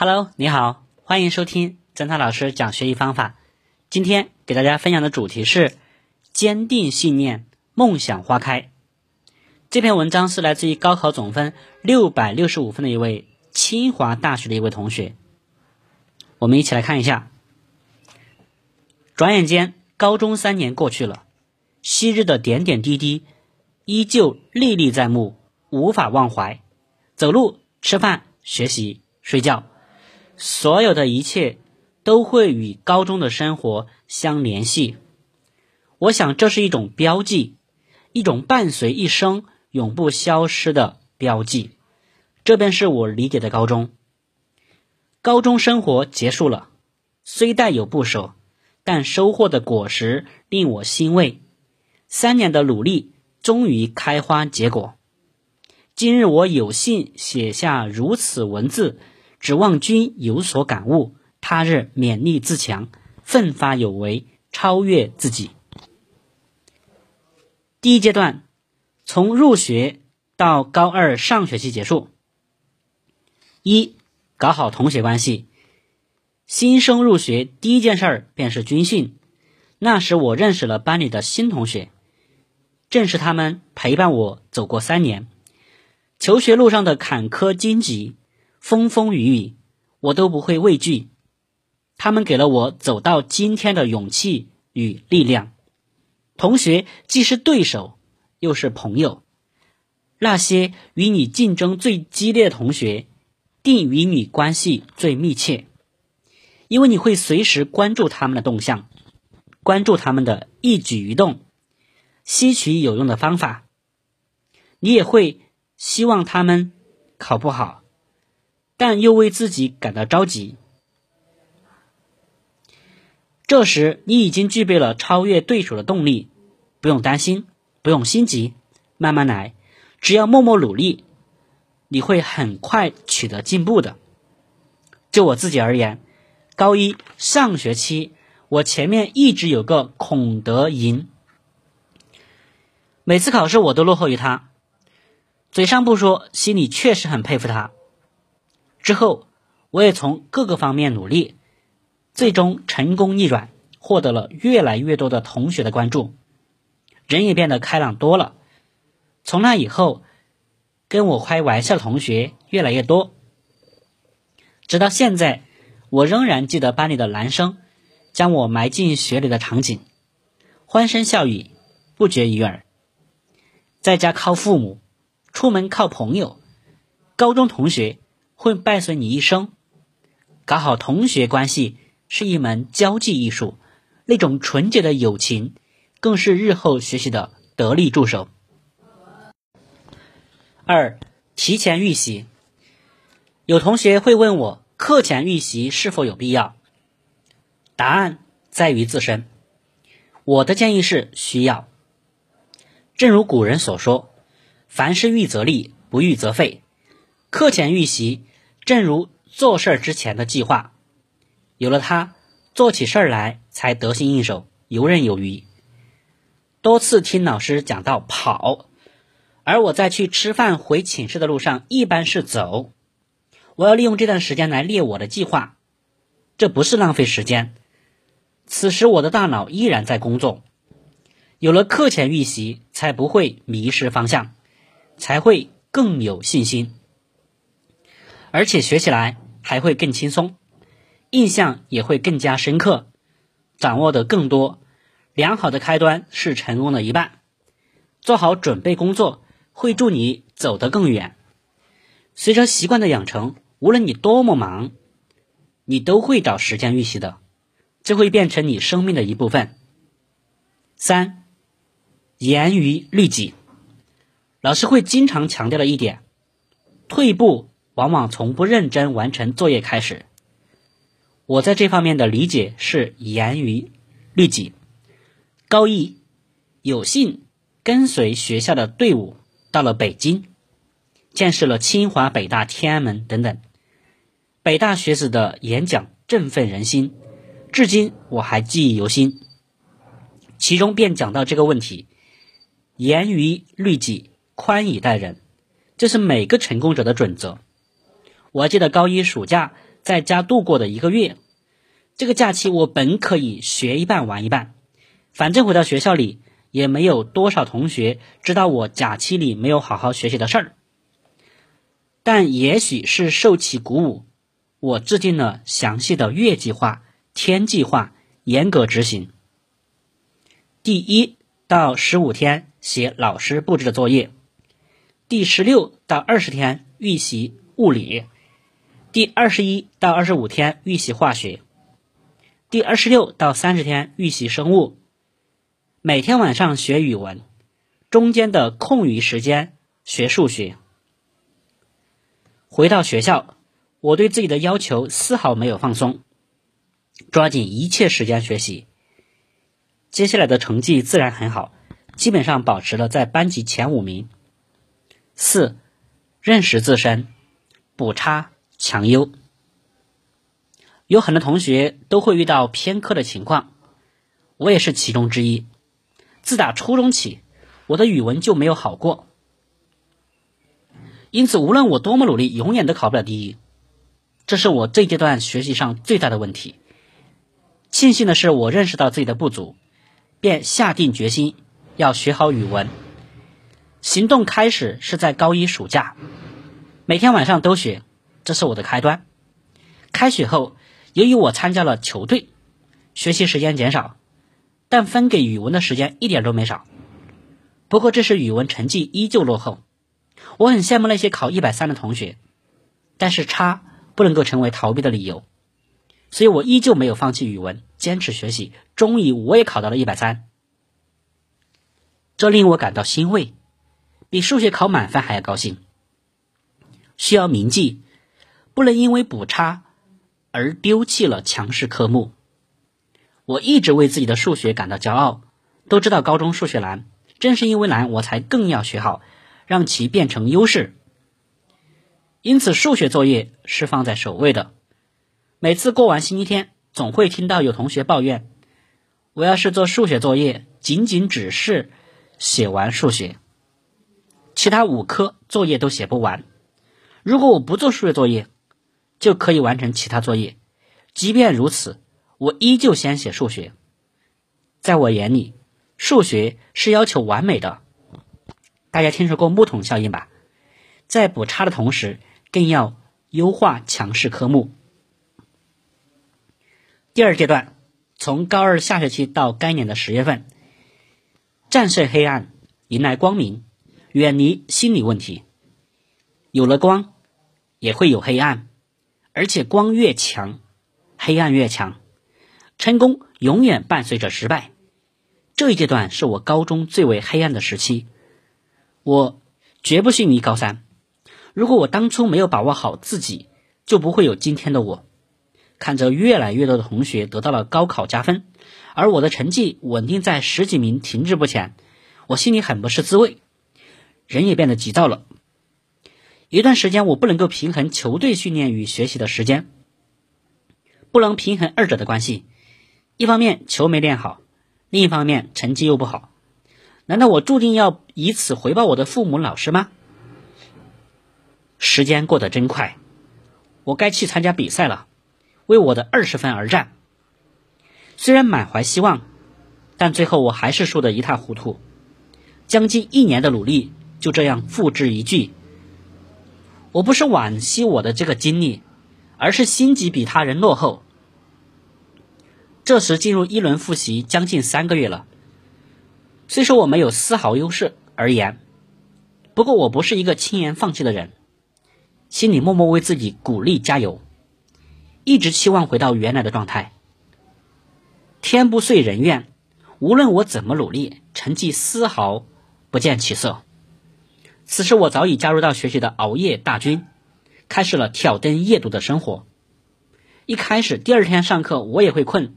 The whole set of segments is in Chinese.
Hello，你好，欢迎收听侦探老师讲学习方法。今天给大家分享的主题是坚定信念，梦想花开。这篇文章是来自于高考总分六百六十五分的一位清华大学的一位同学。我们一起来看一下。转眼间，高中三年过去了，昔日的点点滴滴依旧历历在目，无法忘怀。走路、吃饭、学习、睡觉。所有的一切都会与高中的生活相联系，我想这是一种标记，一种伴随一生、永不消失的标记。这便是我理解的高中。高中生活结束了，虽带有不舍，但收获的果实令我欣慰。三年的努力终于开花结果。今日我有幸写下如此文字。指望君有所感悟，他日勉励自强，奋发有为，超越自己。第一阶段，从入学到高二上学期结束。一，搞好同学关系。新生入学第一件事儿便是军训，那时我认识了班里的新同学，正是他们陪伴我走过三年，求学路上的坎坷荆棘。风风雨雨，我都不会畏惧。他们给了我走到今天的勇气与力量。同学既是对手，又是朋友。那些与你竞争最激烈的同学，定与你关系最密切，因为你会随时关注他们的动向，关注他们的一举一动，吸取有用的方法。你也会希望他们考不好。但又为自己感到着急。这时，你已经具备了超越对手的动力，不用担心，不用心急，慢慢来，只要默默努力，你会很快取得进步的。就我自己而言，高一上学期，我前面一直有个孔德银，每次考试我都落后于他，嘴上不说，心里确实很佩服他。之后，我也从各个方面努力，最终成功逆转，获得了越来越多的同学的关注，人也变得开朗多了。从那以后，跟我开玩笑的同学越来越多。直到现在，我仍然记得班里的男生将我埋进雪里的场景，欢声笑语不绝于耳。在家靠父母，出门靠朋友，高中同学。会伴随你一生。搞好同学关系是一门交际艺术，那种纯洁的友情，更是日后学习的得力助手。二、提前预习。有同学会问我，课前预习是否有必要？答案在于自身。我的建议是需要。正如古人所说：“凡事预则立，不预则废。”课前预习。正如做事儿之前的计划，有了它，做起事儿来才得心应手、游刃有余。多次听老师讲到跑，而我在去吃饭回寝室的路上一般是走。我要利用这段时间来列我的计划，这不是浪费时间。此时我的大脑依然在工作。有了课前预习，才不会迷失方向，才会更有信心。而且学起来还会更轻松，印象也会更加深刻，掌握的更多。良好的开端是成功的一半，做好准备工作会助你走得更远。随着习惯的养成，无论你多么忙，你都会找时间预习的，这会变成你生命的一部分。三，严于律己。老师会经常强调的一点，退步。往往从不认真完成作业开始。我在这方面的理解是严于律己。高一有幸跟随学校的队伍到了北京，见识了清华、北大、天安门等等。北大学子的演讲振奋人心，至今我还记忆犹新。其中便讲到这个问题：严于律己，宽以待人，这是每个成功者的准则。我还记得高一暑假在家度过的一个月。这个假期我本可以学一半玩一半，反正回到学校里也没有多少同学知道我假期里没有好好学习的事儿。但也许是受其鼓舞，我制定了详细的月计划、天计划，严格执行。第一到十五天写老师布置的作业，第十六到二十天预习物理，第二十一到二十五天预习化学，第二十六到三十天预习生物。每天晚上学语文，中间的空余时间学数学。回到学校，我对自己的要求丝毫没有放松，抓紧一切时间学习。接下来的成绩自然很好，基本上保持了在班级前五名。四，认识自身，补差强优。有很多同学都会遇到偏科的情况，我也是其中之一。自打初中起，我的语文就没有好过，因此无论我多么努力，永远都考不了第一。这是我这阶段学习上最大的问题。庆幸的是，我认识到自己的不足。便下定决心要学好语文。行动开始是在高一暑假，每天晚上都学，这是我的开端。开学后，由于我参加了球队，学习时间减少，但分给语文的时间一点都没少。不过，这时语文成绩依旧落后。我很羡慕那些考一百三的同学，但是差不能够成为逃避的理由。所以我依旧没有放弃语文，坚持学习，终于我也考到了一百三，这令我感到欣慰，比数学考满分还要高兴。需要铭记，不能因为补差而丢弃了强势科目。我一直为自己的数学感到骄傲，都知道高中数学难，正是因为难，我才更要学好，让其变成优势。因此，数学作业是放在首位的。每次过完星期天，总会听到有同学抱怨：“我要是做数学作业，仅仅只是写完数学，其他五科作业都写不完。如果我不做数学作业，就可以完成其他作业。即便如此，我依旧先写数学。在我眼里，数学是要求完美的。大家听说过木桶效应吧？在补差的同时，更要优化强势科目。”第二阶段，从高二下学期到该年的十月份，战胜黑暗，迎来光明，远离心理问题。有了光，也会有黑暗，而且光越强，黑暗越强。成功永远伴随着失败。这一阶段是我高中最为黑暗的时期，我绝不逊于高三。如果我当初没有把握好自己，就不会有今天的我。看着越来越多的同学得到了高考加分，而我的成绩稳定在十几名，停滞不前，我心里很不是滋味，人也变得急躁了。一段时间，我不能够平衡球队训练与学习的时间，不能平衡二者的关系。一方面球没练好，另一方面成绩又不好，难道我注定要以此回报我的父母、老师吗？时间过得真快，我该去参加比赛了。为我的二十分而战，虽然满怀希望，但最后我还是输得一塌糊涂。将近一年的努力就这样付之一炬。我不是惋惜我的这个经历，而是心急比他人落后。这时进入一轮复习将近三个月了，虽说我没有丝毫优势而言，不过我不是一个轻言放弃的人，心里默默为自己鼓励加油。一直期望回到原来的状态。天不遂人愿，无论我怎么努力，成绩丝毫不见起色。此时我早已加入到学习的熬夜大军，开始了挑灯夜读的生活。一开始，第二天上课我也会困，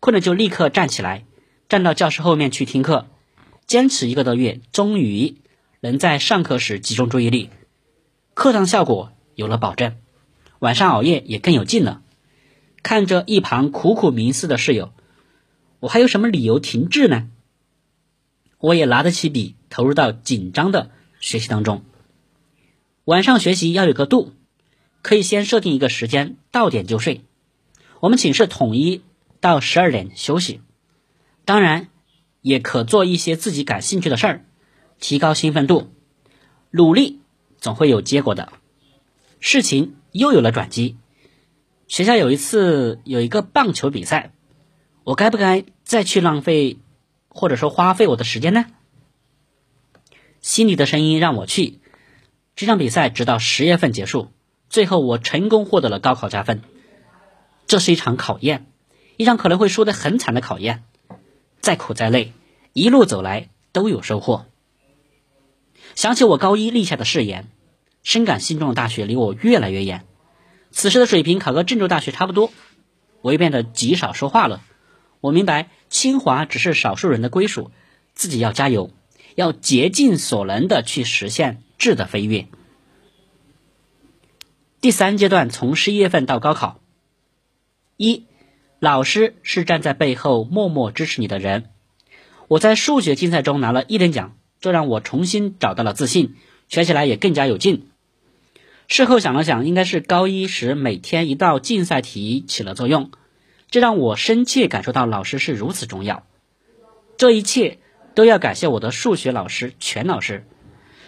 困了就立刻站起来，站到教室后面去听课。坚持一个多月，终于能在上课时集中注意力，课堂效果有了保证。晚上熬夜也更有劲了。看着一旁苦苦冥思的室友，我还有什么理由停滞呢？我也拿得起笔，投入到紧张的学习当中。晚上学习要有个度，可以先设定一个时间，到点就睡。我们寝室统一到十二点休息。当然，也可做一些自己感兴趣的事儿，提高兴奋度。努力总会有结果的。事情又有了转机。学校有一次有一个棒球比赛，我该不该再去浪费，或者说花费我的时间呢？心里的声音让我去。这场比赛直到十月份结束，最后我成功获得了高考加分。这是一场考验，一场可能会输得很惨的考验。再苦再累，一路走来都有收获。想起我高一立下的誓言，深感心中的大学离我越来越远。此时的水平考个郑州大学差不多，我又变得极少说话了。我明白清华只是少数人的归属，自己要加油，要竭尽所能的去实现质的飞跃。第三阶段从十一月份到高考，一，老师是站在背后默默支持你的人。我在数学竞赛中拿了一等奖，这让我重新找到了自信，学起来也更加有劲。事后想了想，应该是高一时每天一道竞赛题起了作用，这让我深切感受到老师是如此重要。这一切都要感谢我的数学老师全老师，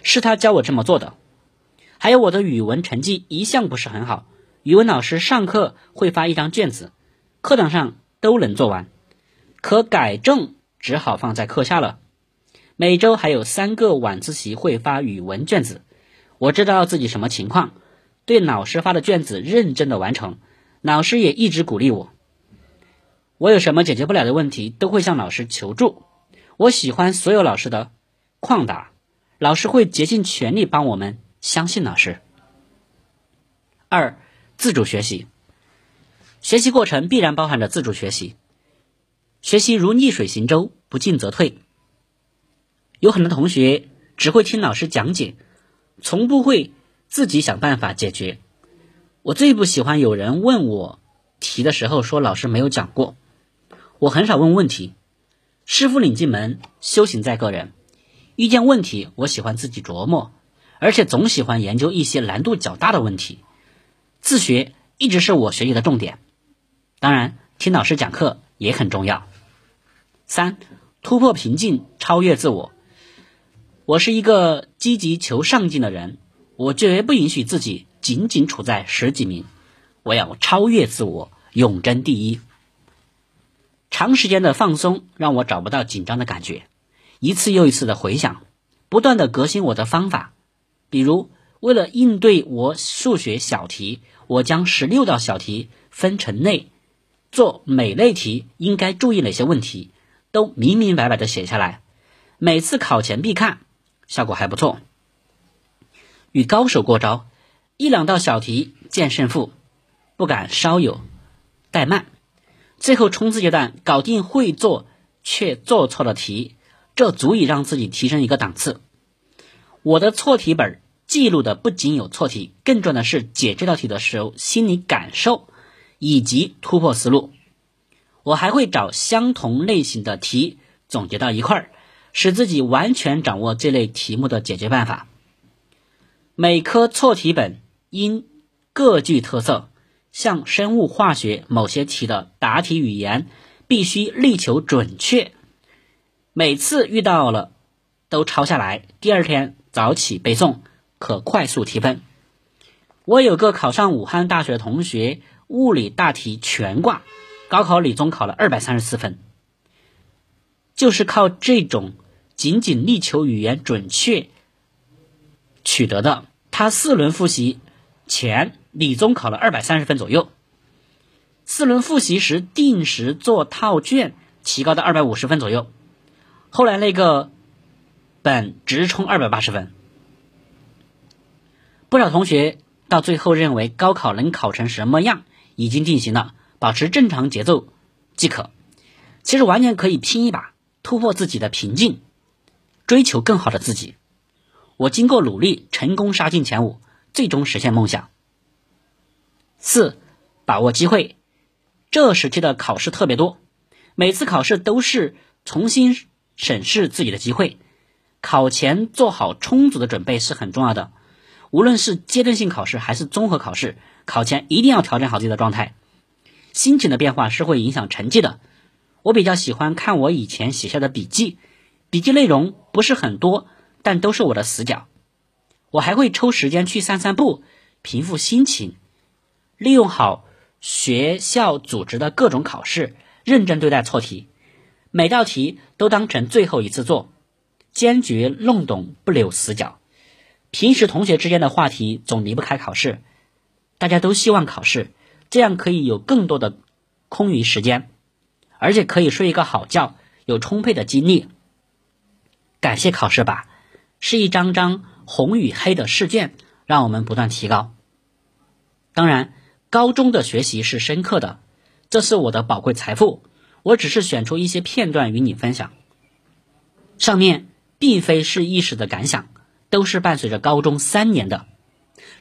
是他教我这么做的。还有我的语文成绩一向不是很好，语文老师上课会发一张卷子，课堂上都能做完，可改正只好放在课下了。每周还有三个晚自习会发语文卷子。我知道自己什么情况，对老师发的卷子认真的完成，老师也一直鼓励我。我有什么解决不了的问题，都会向老师求助。我喜欢所有老师的旷达，老师会竭尽全力帮我们，相信老师。二，自主学习，学习过程必然包含着自主学习，学习如逆水行舟，不进则退。有很多同学只会听老师讲解。从不会自己想办法解决。我最不喜欢有人问我题的时候说老师没有讲过。我很少问问题。师傅领进门，修行在个人。遇见问题，我喜欢自己琢磨，而且总喜欢研究一些难度较大的问题。自学一直是我学习的重点。当然，听老师讲课也很重要。三，突破瓶颈，超越自我。我是一个积极求上进的人，我绝不允许自己仅仅处在十几名，我要超越自我，永争第一。长时间的放松让我找不到紧张的感觉，一次又一次的回想，不断的革新我的方法。比如，为了应对我数学小题，我将十六道小题分成类，做每类题应该注意哪些问题，都明明白白的写下来，每次考前必看。效果还不错，与高手过招，一两道小题见胜负，不敢稍有怠慢。最后冲刺阶段搞定会做却做错了题，这足以让自己提升一个档次。我的错题本记录的不仅有错题，更重要的是解这道题的时候心理感受以及突破思路。我还会找相同类型的题总结到一块儿。使自己完全掌握这类题目的解决办法。每科错题本应各具特色，像生物化学某些题的答题语言必须力求准确。每次遇到了都抄下来，第二天早起背诵，可快速提分。我有个考上武汉大学的同学，物理大题全挂，高考理综考了二百三十四分。就是靠这种仅仅力求语言准确取得的。他四轮复习前理综考了二百三十分左右，四轮复习时定时做套卷，提高到二百五十分左右。后来那个本直冲二百八十分。不少同学到最后认为高考能考成什么样已经定型了，保持正常节奏即可。其实完全可以拼一把。突破自己的瓶颈，追求更好的自己。我经过努力，成功杀进前五，最终实现梦想。四，把握机会。这时期的考试特别多，每次考试都是重新审视自己的机会。考前做好充足的准备是很重要的。无论是阶段性考试还是综合考试，考前一定要调整好自己的状态。心情的变化是会影响成绩的。我比较喜欢看我以前写下的笔记，笔记内容不是很多，但都是我的死角。我还会抽时间去散散步，平复心情，利用好学校组织的各种考试，认真对待错题，每道题都当成最后一次做，坚决弄懂不留死角。平时同学之间的话题总离不开考试，大家都希望考试，这样可以有更多的空余时间，而且可以睡一个好觉，有充沛的精力。感谢考试吧，是一张张。红与黑的试卷让我们不断提高。当然，高中的学习是深刻的，这是我的宝贵财富。我只是选出一些片段与你分享。上面并非是一时的感想，都是伴随着高中三年的，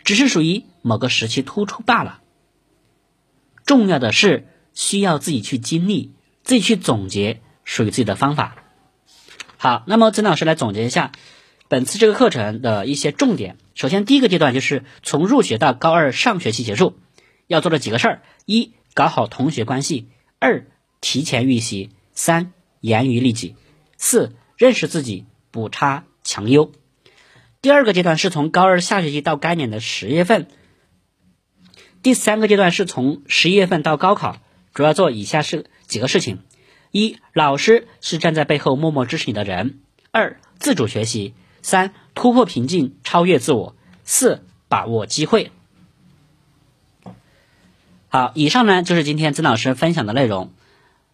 只是属于某个时期突出罢了。重要的是需要自己去经历，自己去总结属于自己的方法。好，那么曾老师来总结一下。本次这个课程的一些重点，首先第一个阶段就是从入学到高二上学期结束要做的几个事儿：一、搞好同学关系；二、提前预习；三、严于律己；四、认识自己，补差强优。第二个阶段是从高二下学期到该年的十月份；第三个阶段是从十一月份到高考，主要做以下是几个事情：一、老师是站在背后默默支持你的人；二、自主学习。三突破瓶颈，超越自我；四把握机会。好，以上呢就是今天曾老师分享的内容。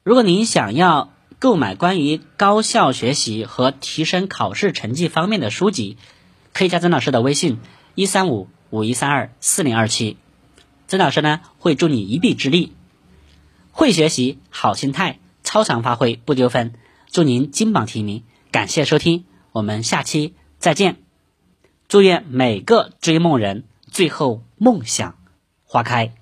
如果您想要购买关于高效学习和提升考试成绩方面的书籍，可以加曾老师的微信：一三五五一三二四零二七。曾老师呢会助你一臂之力。会学习，好心态，超常发挥不丢分。祝您金榜题名！感谢收听，我们下期。再见，祝愿每个追梦人最后梦想花开。